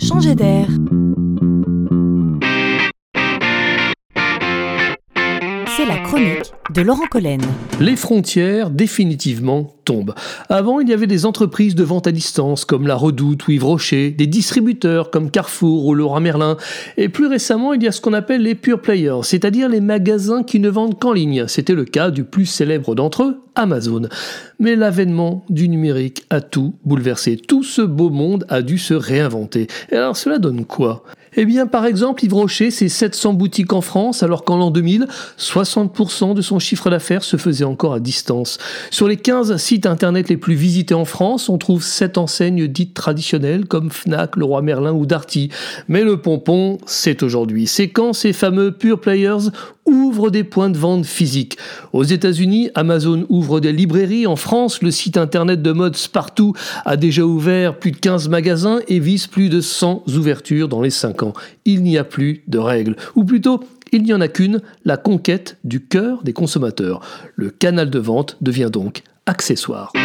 changer d'air. C'est la chronique de Laurent Collen. Les frontières définitivement tombent. Avant, il y avait des entreprises de vente à distance comme La Redoute ou Yves Rocher, des distributeurs comme Carrefour ou Laurent Merlin, et plus récemment, il y a ce qu'on appelle les pure players, c'est-à-dire les magasins qui ne vendent qu'en ligne. C'était le cas du plus célèbre d'entre eux, Amazon. Mais l'avènement du numérique a tout bouleversé. Tout ce beau monde a dû se réinventer. Et alors cela donne quoi? Eh bien, par exemple, Yves Rocher, c'est 700 boutiques en France, alors qu'en l'an 2000, 60% de son chiffre d'affaires se faisait encore à distance. Sur les 15 sites internet les plus visités en France, on trouve 7 enseignes dites traditionnelles comme Fnac, Leroy Merlin ou Darty. Mais le pompon, c'est aujourd'hui. C'est quand ces fameux pure players ouvrent des points de vente physiques? Aux États-Unis, Amazon ouvre des librairies. En France, le site internet de mode Spartoo a déjà ouvert plus de 15 magasins et vise plus de 100 ouvertures dans les 5 ans. Il n'y a plus de règles. Ou plutôt, il n'y en a qu'une, la conquête du cœur des consommateurs. Le canal de vente devient donc accessoire.